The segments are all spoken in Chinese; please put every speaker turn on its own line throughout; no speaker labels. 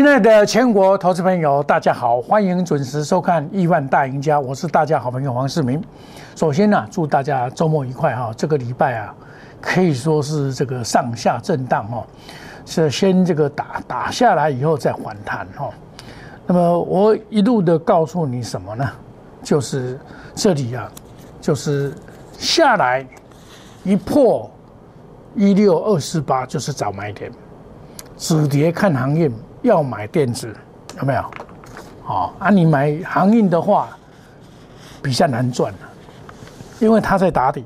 亲爱的全国投资朋友，大家好，欢迎准时收看《亿万大赢家》，我是大家好朋友黄世明。首先呢，祝大家周末愉快哈！这个礼拜啊，可以说是这个上下震荡哈，是先这个打打下来以后再反弹哈。那么我一路的告诉你什么呢？就是这里啊，就是下来一破一六二四八就是早买点，止跌看行业。要买电子有没有？好啊，你买航运的话比较难赚了，因为它在打底，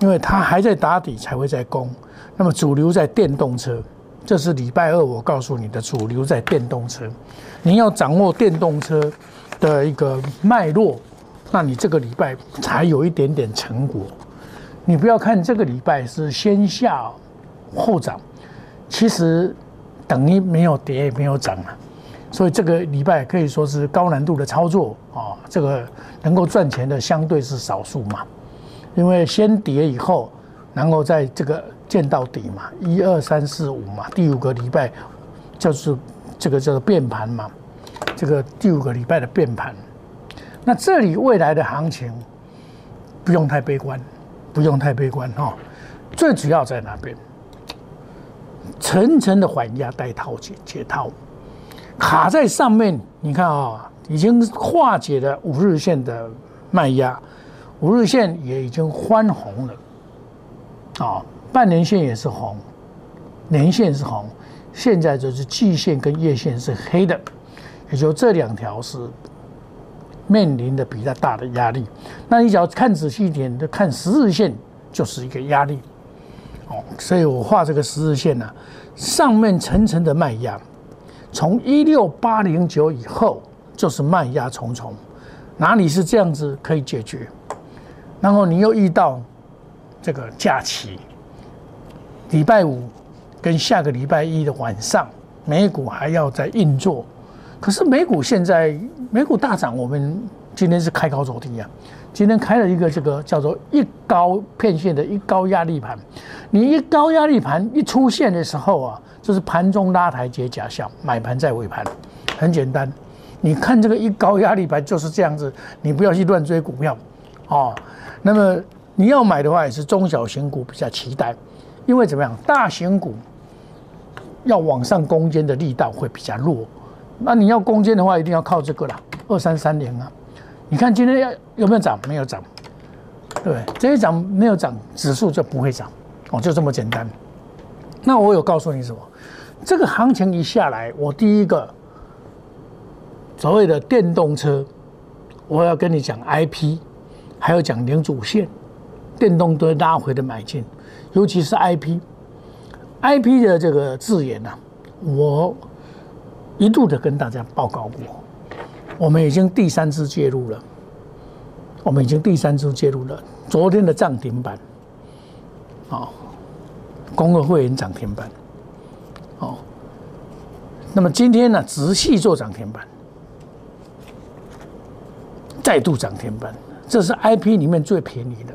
因为它还在打底才会在攻。那么主流在电动车，这是礼拜二我告诉你的，主流在电动车。你要掌握电动车的一个脉络，那你这个礼拜才有一点点成果。你不要看这个礼拜是先下后涨，其实。等于没有跌也没有涨啊，所以这个礼拜可以说是高难度的操作啊。这个能够赚钱的相对是少数嘛，因为先跌以后，然后在这个见到底嘛，一二三四五嘛，第五个礼拜就是这个叫做变盘嘛，这个第五个礼拜的变盘。那这里未来的行情不用太悲观，不用太悲观哈。最主要在哪边？层层的缓压带套解解套，卡在上面。你看啊，已经化解了五日线的卖压，五日线也已经翻红了。啊，半年线也是红，年线是红，现在就是季线跟月线是黑的，也就这两条是面临的比较大的压力。那你只要看仔细一点，就看十日线就是一个压力。哦，所以我画这个十日线呢，上面层层的卖压，从一六八零九以后就是卖压重重，哪里是这样子可以解决？然后你又遇到这个假期，礼拜五跟下个礼拜一的晚上，美股还要在运作，可是美股现在美股大涨，我们今天是开高走低啊。今天开了一个这个叫做一高片线的一高压力盘，你一高压力盘一出现的时候啊，就是盘中拉台阶假象，买盘在尾盘，很简单。你看这个一高压力盘就是这样子，你不要去乱追股票哦。那么你要买的话，也是中小型股比较期待，因为怎么样，大型股要往上攻坚的力道会比较弱。那你要攻坚的话，一定要靠这个了，二三三零啊。你看今天要有没有涨？没有涨，对，这一涨没有涨，指数就不会涨，哦，就这么简单。那我有告诉你什么？这个行情一下来，我第一个所谓的电动车，我要跟你讲 IP，还要讲零主线，电动车拉回的买进，尤其是 IP，IP 的这个字眼呢，我一度的跟大家报告过。我们已经第三次介入了，我们已经第三次介入了。昨天的涨停板，哦，公共会员涨停板，哦，那么今天呢，直系做涨停板，再度涨停板，这是 I P 里面最便宜的。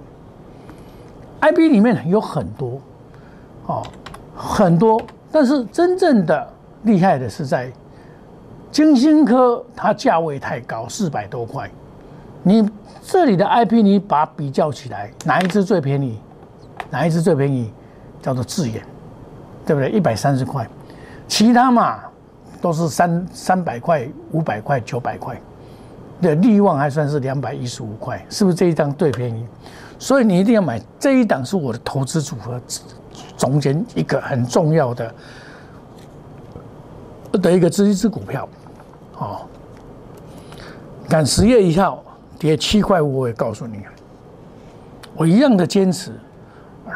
I P 里面有很多，哦，很多，但是真正的厉害的是在。金星科它价位太高，四百多块。你这里的 IP 你把比较起来，哪一只最便宜？哪一只最便宜？叫做智眼，对不对？一百三十块。其他嘛都是三三百块、五百块、九百块。的，利旺还算是两百一十五块，是不是这一张最便宜？所以你一定要买这一档，是我的投资组合中间一个很重要的的一个资支股票。哦，赶十月一号跌七块五，我也告诉你，我一样的坚持，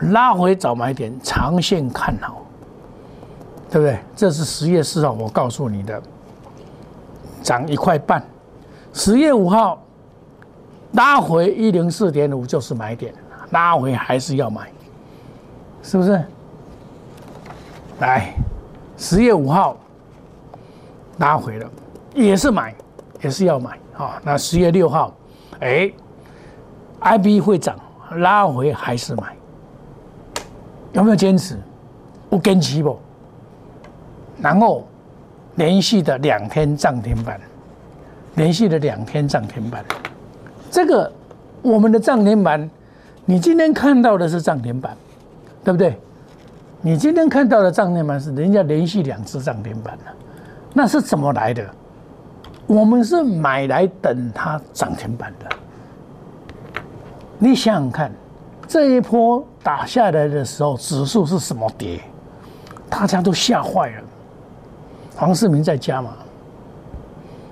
拉回早买点，长线看好，对不对？这是十月四号我告诉你的，涨一块半，十月五号拉回一零四点五就是买点，拉回还是要买，是不是？来，十月五号拉回了。也是买，也是要买啊！那十月六号，哎，I B 会涨，拉回还是买？有没有坚持？不坚持不？然后连续的两天涨停板，连续的两天涨停板。这个我们的涨停板，你今天看到的是涨停板，对不对？你今天看到的涨停板是人家连续两次涨停板了，那是怎么来的？我们是买来等它涨停板的。你想想看，这一波打下来的时候，指数是什么跌？大家都吓坏了。黄世明在家嘛？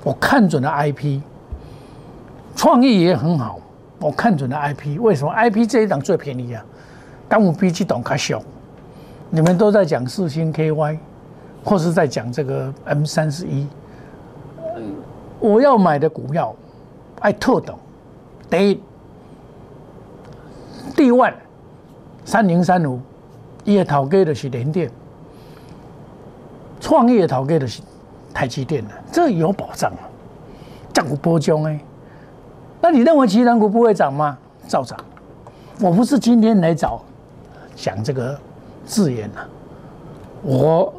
我看准了 IP，创意也很好。我看准了 IP，为什么 IP 这一档最便宜啊？当我比这档卡小，你们都在讲四星 KY，或是在讲这个 M 三十一。我要买的股票，爱特等，第一，D one 三零三五，伊个头家的是联电。创业投给的是台积电的，这有保障啊，涨股波中哎，那你认为其他股不会涨吗？照涨。我不是今天来找讲这个智研啊，我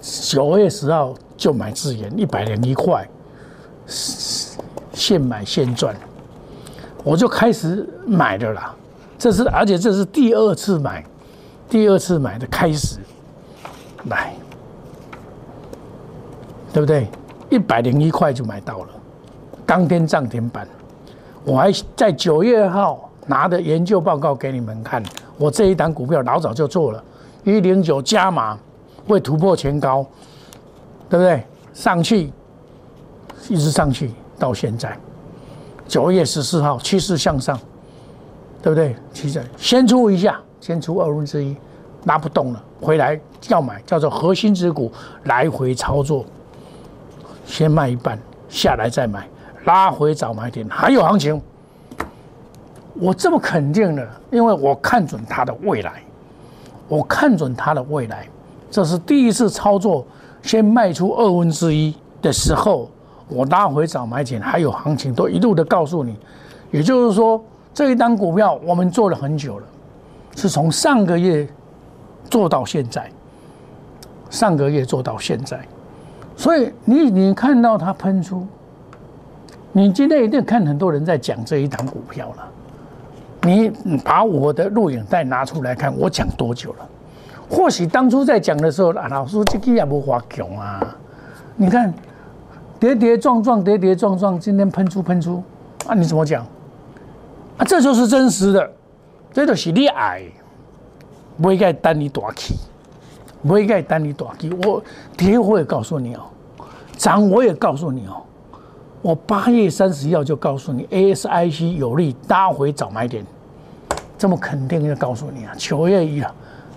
九月十号就买智研一百零一块，现买现赚，我就开始买的啦。这是而且这是第二次买，第二次买的开始买。对不对？一百零一块就买到了，当天涨停板。我还在九月号拿的研究报告给你们看，我这一档股票老早就做了，一零九加码会突破前高，对不对？上去，一直上去到现在，九月十四号趋势向上，对不对？其实先出一下，先出二分之一，拉不动了，回来要买，叫做核心之股，来回操作。先卖一半，下来再买，拉回早买点，还有行情。我这么肯定的，因为我看准它的未来，我看准它的未来。这是第一次操作，先卖出二分之一的时候，我拉回早买点，还有行情，都一路的告诉你。也就是说，这一单股票我们做了很久了，是从上个月做到现在，上个月做到现在。所以你你看到它喷出，你今天一定看很多人在讲这一档股票了。你把我的录影带拿出来看，我讲多久了？或许当初在讲的时候，老师这个也不发强啊。你看跌跌撞撞，跌跌撞撞，今天喷出喷出啊！你怎么讲？啊，这就是真实的，这就是你爱，不应该等你大气。不会该单你短期，我跌我也告诉你哦，涨我也告诉你哦，我八月三十号就告诉你，ASIC 有利拉回早买点，这么肯定的告诉你啊，九月一啊，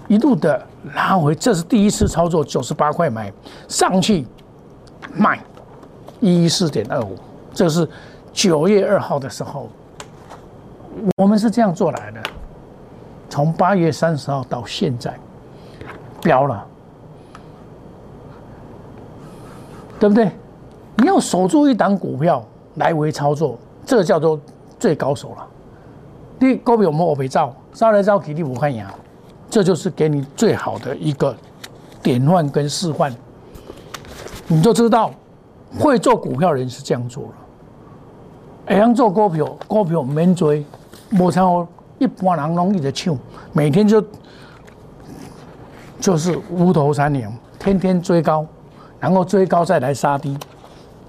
一路的拉回，这是第一次操作，九十八块买上去卖一四点二五，这是九月二号的时候，我们是这样做来的，从八月三十号到现在。标了，对不对？你要守住一档股票来回操作，这叫做最高手了。你股票我们我没照，招来招去你不看牙，这就是给你最好的一个典范跟示范。你就知道会做股票人是这样做了。会样做股票，股票免追，无像一般人容易的抢，每天就。就是无头三年，天天追高，然后追高再来杀低，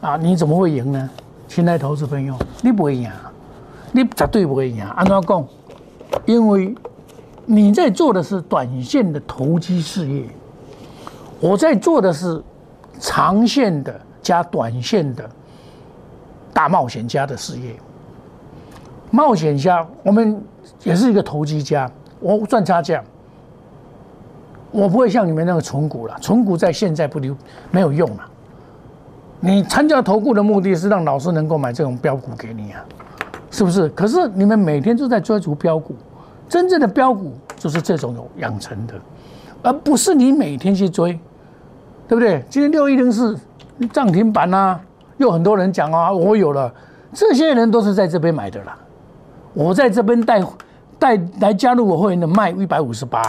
啊，你怎么会赢呢？亲爱投资朋友，你不会赢，你绝对不会赢。按照讲，因为你在做的是短线的投机事业，我在做的是长线的加短线的大冒险家的事业。冒险家，我们也是一个投机家，我赚差价。我不会像你们那个存股了，存股在现在不留没有用了。你参加投顾的目的是让老师能够买这种标股给你啊，是不是？可是你们每天都在追逐标股，真正的标股就是这种有养成的，而不是你每天去追，对不对？今天六一零四涨停板啊，又很多人讲啊，我有了，这些人都是在这边买的啦。我在这边带带来加入我会员的卖一百五十八。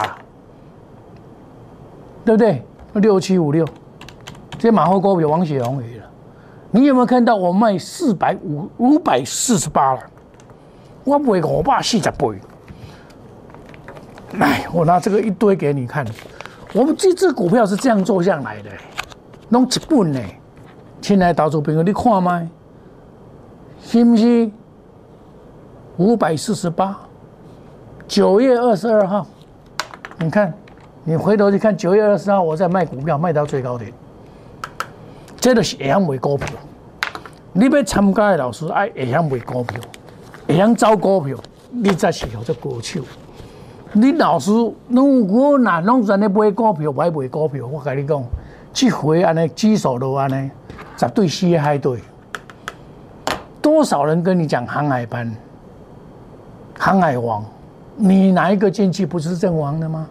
对不对？六七五六，这马后股票王雪红鱼了。你有没有看到我卖四百五五百四十八了？我卖五百四十八。来，我拿这个一堆给你看。我们这只股票是这样做上来的，弄一本呢。亲爱的投资朋友，你看吗？是不是？五百四十八，九月二十二号，你看，你回头去看九月二十号，我在卖股票，卖到最高点。这个是会晓卖股票，你要参加的老师爱会晓卖股票，会晓招股票，你才是叫做高手。你老师，如果哪拢在咧买股票，买卖股票，我跟你讲，这回安尼举手都安尼，绝对死海对。多少人跟你讲航海班、航海王，你哪一个进去不是阵亡的吗？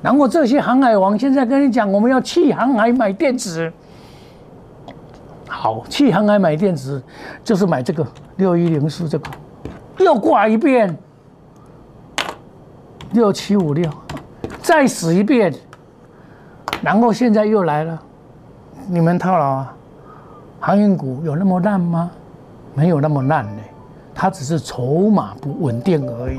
然后这些航海王现在跟你讲，我们要去航海买电子。好，去航海买电子，就是买这个六一零四这个，又挂一遍，六七五六，再死一遍，然后现在又来了，你们套牢啊？航运股有那么烂吗？没有那么烂呢，它只是筹码不稳定而已，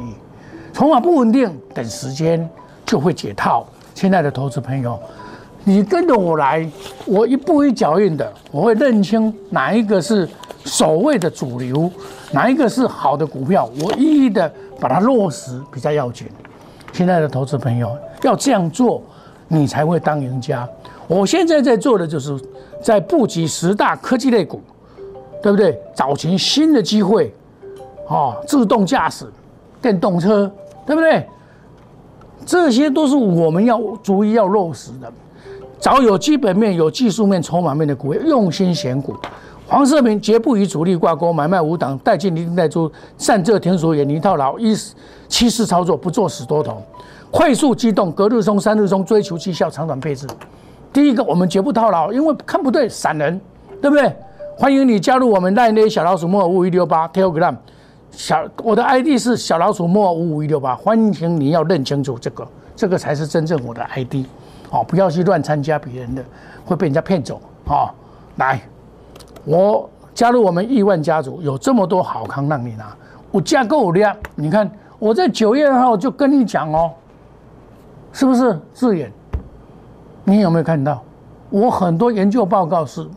筹码不稳定，等时间就会解套。亲爱的投资朋友。你跟着我来，我一步一脚印的，我会认清哪一个是所谓的主流，哪一个是好的股票，我一一的把它落实比较要紧。亲爱的投资朋友，要这样做，你才会当赢家。我现在在做的就是在布局十大科技类股，对不对？找寻新的机会，啊，自动驾驶、电动车，对不对？这些都是我们要逐一要落实的。找有基本面、有技术面、筹码面的股，用心选股。黄世明绝不与主力挂钩，买卖无档，带进一定带出，善这停损远离套牢，一七式操作，不做死多头，快速机动，隔日冲、三日冲，追求绩效，长短配置。第一个，我们绝不套牢，因为看不对，散人，对不对？欢迎你加入我们赖内小老鼠莫五五一六八 Telegram，小我的 ID 是小老鼠莫五五一六八，欢迎你要认清楚这个，这个才是真正我的 ID。哦，不要去乱参加别人的，会被人家骗走。哦，来，我加入我们亿万家族，有这么多好康让你拿，我价够量。你看，我在九月二号就跟你讲哦，是不是字眼？你有没有看到？我很多研究报告是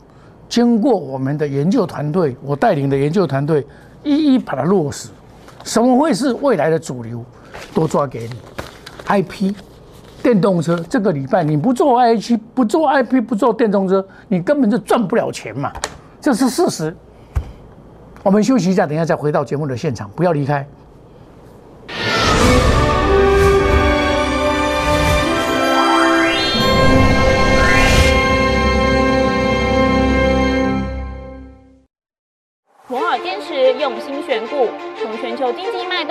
经过我们的研究团队，我带领的研究团队一一把它落实。什么会是未来的主流？都抓给你，IP。电动车这个礼拜你不做 I 七不做 I P 不做电动车，你根本就赚不了钱嘛，这是事实。我们休息一下，等一下再回到节目的现场，不要离开。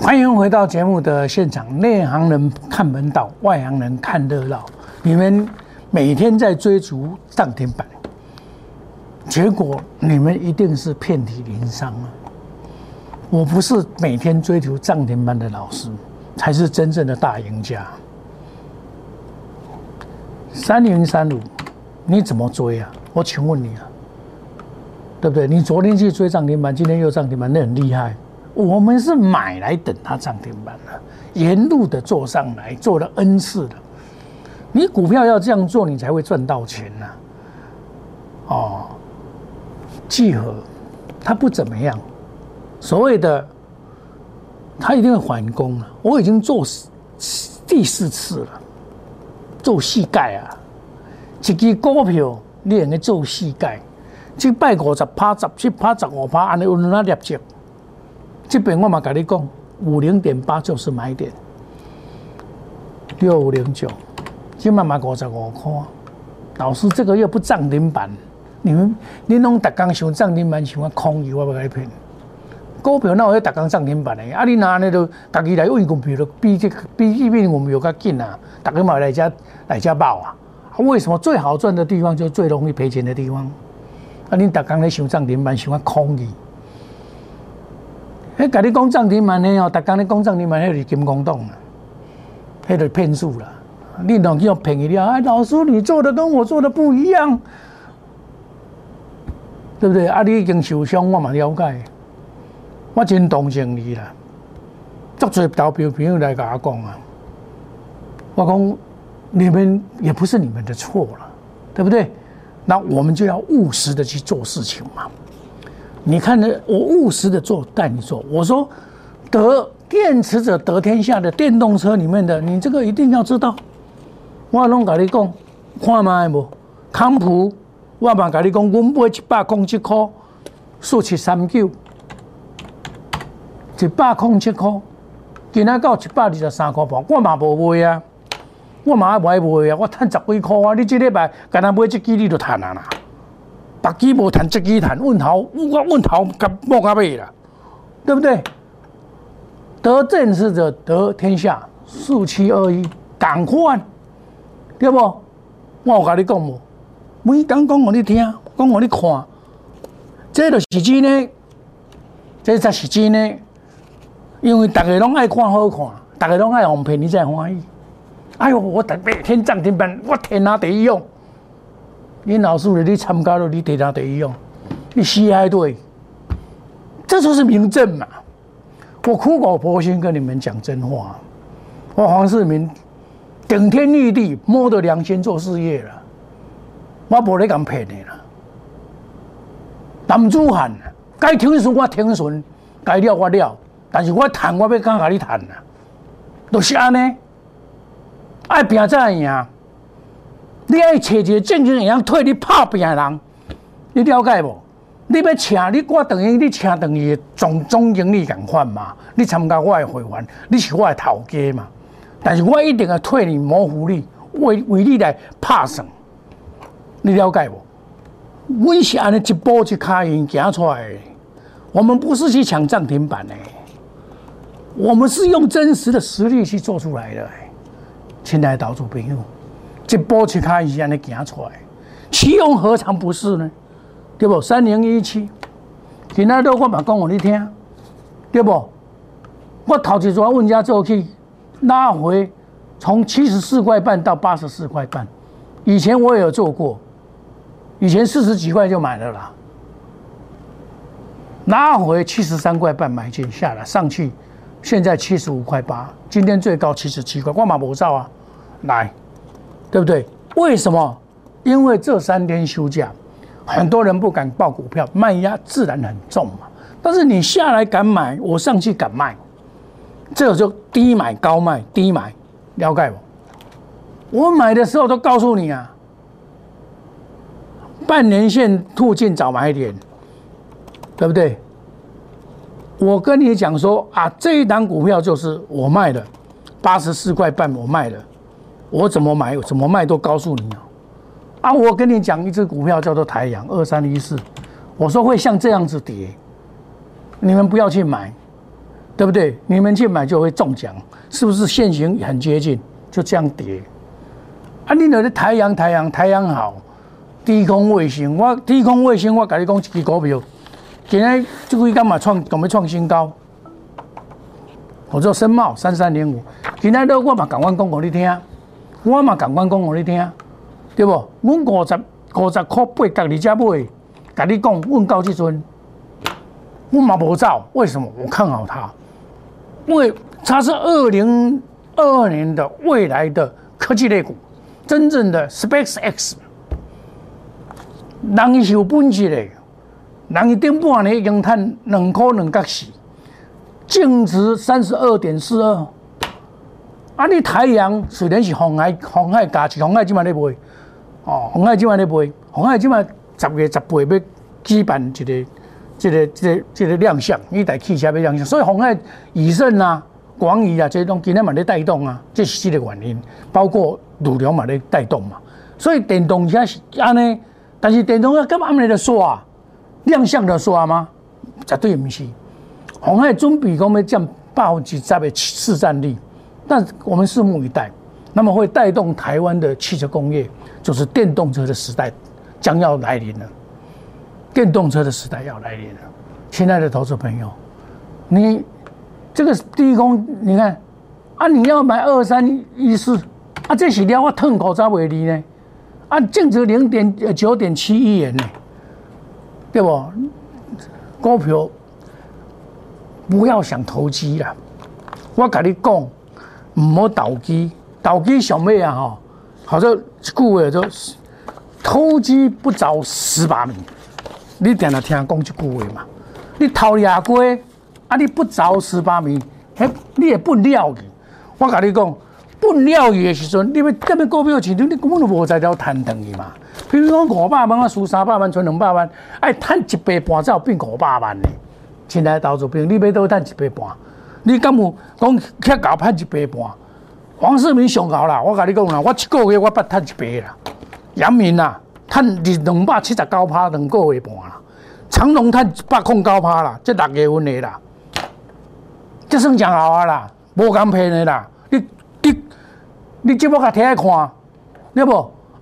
欢迎回到节目的现场。内行人看门道，外行人看热闹。你们每天在追逐涨停板，结果你们一定是遍体鳞伤啊！我不是每天追求涨停板的老师，才是真正的大赢家。三零三五，你怎么追啊？我请问你啊，对不对？你昨天去追涨停板，今天又涨停板，那很厉害。我们是买来等它涨停板的，沿路的做上来，做了 N 次的。你股票要这样做，你才会赚到钱呐。哦，聚合，它不怎么样。所谓的，它一定会反攻啊！我已经做第四次了，做膝盖啊！一支股票你用去做膝盖，即摆五十趴、十七趴、十五趴，安尼有哪业绩？这边我嘛跟你讲，五零点八就是买点，六五零九，今嘛买五十五块。老师，这个月不涨停板，你们你拢逐工想涨停板，想要空，我不该骗。股票哪有逐工涨停板的？啊，你拿那都家己来问股票，比这比一边我们有较紧啊，逐个嘛来家来家报啊。为什么最好赚的地方就最容易赔钱的地方？啊，你逐工咧想涨停板，想要空余。迄甲你讲涨停板的哦，逐工咧讲涨停板，迄是金光洞啊，迄是骗术啦。你能叫便宜了？哎，老师，你做的跟我做的不一样，对不对？啊，你已经受伤，我嘛了解，我真同情你啦。足多投票朋友来甲我讲啊，我讲你们也不是你们的错了，对不对？那我们就要务实的去做事情嘛。你看呢？我务实的做，带你做。我说得电池者得天下的电动车里面的，你这个一定要知道。我拢甲你讲，看卖无？康普，我嘛甲你讲，阮买一百空七块，四七三九，一百空七块，今仔到一百二十三块半，我嘛无卖啊，我嘛爱买卖啊，我趁十几块啊，你即礼拜敢那买一支你就趁啊啦，别支无趁，一支趁，问头我问头甲莫甲尾啦，对不对？得正是者得天下，四七二一，赶快！对不？我有甲你讲无？每讲讲互你听，讲互你看，这就是真呢，这才是真呢。因为大家拢爱看好看，大家拢爱哄骗你才欢喜。哎呦，我特别天涨停板，我天哪第一用。你老师你参加了，你得哪第一用，你死还对，这就是明证嘛。我苦口婆心跟你们讲真话，我黄世明。顶天立地，摸着良心做事业了，我无咧敢骗你啦。男子汉，该听顺我听顺，该了我了，但是我谈我要敢甲你谈啦，都是安尼，爱拼才赢。你爱找一个正经人替你拍拼的人，你了解无？你要请你，我等于你请等于总总经理共款嘛？你参加我的会员，你是我的头家嘛？但是我一定要替你模糊力，为为你来拍算，你了解不？我是安尼一步一卡印行出来的，我们不是去抢涨停板的，我们是用真实的实力去做出来的。亲爱的岛主朋友，一步一卡印安尼行出来，启用何尝不是呢？对不？三零一七，今仔日我嘛讲互你听，对不？我头一转问家做去。拉回从七十四块半到八十四块半，以前我也有做过，以前四十几块就买了啦。拉回七十三块半买进下来上去，现在七十五块八，今天最高七十七块，我马不照啊，来，对不对？为什么？因为这三天休假，很多人不敢报股票，卖压自然很重嘛。但是你下来敢买，我上去敢卖。这就低买高卖，低买，了解不？我买的时候都告诉你啊，半年线附近早买点，对不对？我跟你讲说啊，这一档股票就是我卖的，八十四块半我卖的，我怎么买怎么卖都告诉你啊。啊，我跟你讲一只股票叫做太阳二三一四，我说会像这样子跌，你们不要去买。对不对？你们去买就会中奖，是不是？现形很接近，就这样跌。啊，你那个太阳，太阳，太阳好，低空卫星，我低空卫星，我跟你讲一支股票，今天这个干嘛创，准备创新高。我做深茂三三零五，今天都我嘛赶快讲给你听，我嘛赶快讲给你听，对不？我五十五十块八角你才买，跟你讲，问到这阵，我嘛无走，为什么？我看好它。因为它是二零二二年的未来的科技类股，真正的 Space X，人是有本事的，人伊顶半年已经赚两块两角四，净值三十二点四二。啊，你太阳虽然是红海红海加持，红海即卖咧卖，哦，红海即卖咧卖，红海即卖十月十八要举办一个、一个、一个、一个亮相，一台汽车要亮相，所以红海、以盛啊、广宇啊，这种今天嘛咧带动啊，这是这个原因，包括鲁龙嘛咧带动嘛，所以电动车是安尼，但是电动车咁暗尼就刷，亮相就刷吗？绝对毋是，红海准备讲要占百分之十的市占率。但我们拭目以待，那么会带动台湾的汽车工业，就是电动车的时代将要来临了。电动车的时代要来临了，亲爱的投资朋友，你这个低空，你看啊，你要买二三一四啊，这是了我痛苦才为例呢，啊，净值零点九点七亿元呢，对不？股票不要想投机了，我跟你讲。唔好投机，投机上咩啊？吼，好像一句话就偷鸡不着蚀把米。你定定听讲一句话嘛？你偷掠鸡，啊，你不着蚀把米，嘿，你也不了去。我甲你讲，不了去的时阵，你要这边股票市场，你根本就无在了赚等去嘛。比如讲五百万啊，输三百万，存两百万，哎，赚一倍半才有变五百万呢。亲爱投资朋友，你要多赚一倍半。你敢有讲乞搞赚一倍半？黄世明上高啦！我甲你讲啦，我一个月我捌赚一倍啦。杨明啦，赚二两百七十九趴，两个月半啦。长隆赚一百空九趴啦，这六月份的啦，这算真好啊啦，无敢骗的啦。你你你即要甲听看，对不？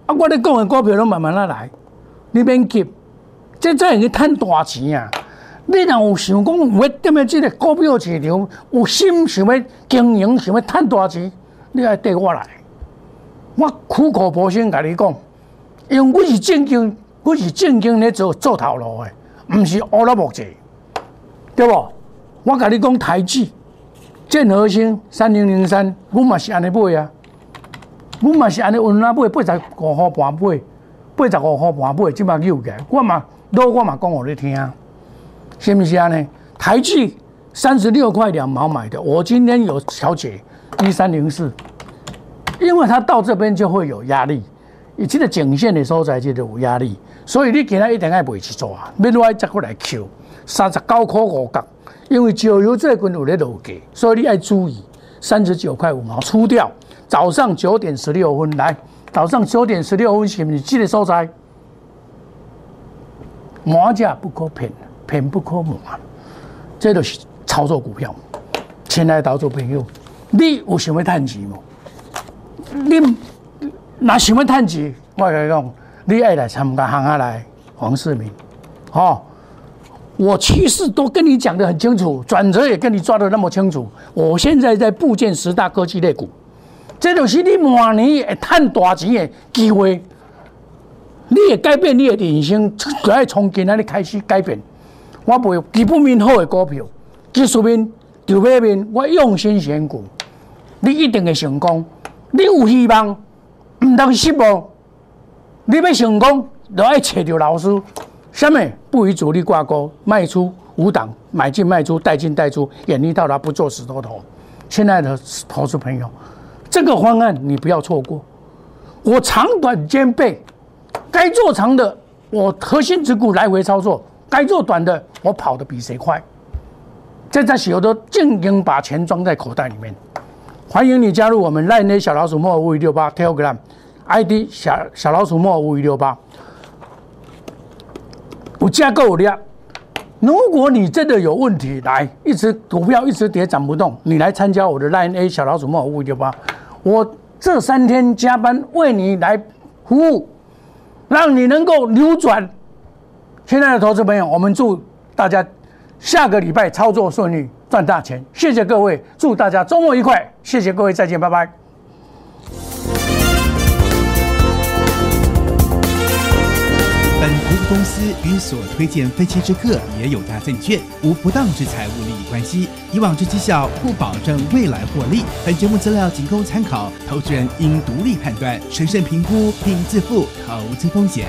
啊，我咧讲的股票拢慢慢仔来，你免急，这才会去赚大钱啊！你若有想讲有要踮咧即个股票市场，有心想要经营，想要赚大钱，你爱缀我来。我苦口婆心甲你讲，因为我是正经，我是正经咧做做头路的，毋是乌拉木济，对无？我甲你讲台积、建和兴三零零三，我嘛是安尼买啊，我嘛是安尼运啊买，八十五号半买，八十五号半买，即马有起，我嘛都我嘛讲互你听。是不是啊？呢，台积三十六块两毛买的，我今天有调节一三零四，因为它到这边就会有压力，以及的颈线的所在就有压力，所以你今日一定要袂去做啊，免来再过来 Q 三十九块五角，因为石油最近有在落价，所以你要注意三十九块五毛出掉。早上九点十六分来，早上九点十六分是不是这个所在？马价不可骗。骗不可瞒，这都是操作股票。亲爱的投资朋友，你有想要赚钱吗？你那想要赚钱，我跟你讲，你爱来参加行下来，黄世明，哦，我趋势都跟你讲的很清楚，转折也跟你抓的那么清楚。我现在在部件十大科技类股，这就是你明年会赚大钱的机会。你也改变你的人生，就要从今天开始改变。我卖基本面好的股票，技术面、筹码面，我用心选股，你一定会成功。你有希望，唔当失望。你要成功，就要找着老师。下面不与主力挂钩，卖出五档，买进卖出，带进带出，眼力到达，不做死多头。亲爱的投资朋友，这个方案你不要错过。我长短兼备，该做长的，我核心持股来回操作。该做短的，我跑得比谁快。这在许多静营把钱装在口袋里面。欢迎你加入我们赖内小老鼠莫五五六八 Telegram ID 小小老鼠莫五五六八。不加够量。如果你真的有问题，来一直股票一直跌涨不动，你来参加我的 Line A 小老鼠莫五五六八。我这三天加班为你来服务，让你能够扭转。亲爱的投资朋友，我们祝大家下个礼拜操作顺利，赚大钱。谢谢各位，祝大家周末愉快。谢谢各位，再见，拜拜。
本服务公司与所推荐分期之客也有大证券无不当之财务利益关系，以往之绩效不保证未来获利。本节目资料仅供参考，投资人应独立判断、审慎评估并自负投资风险。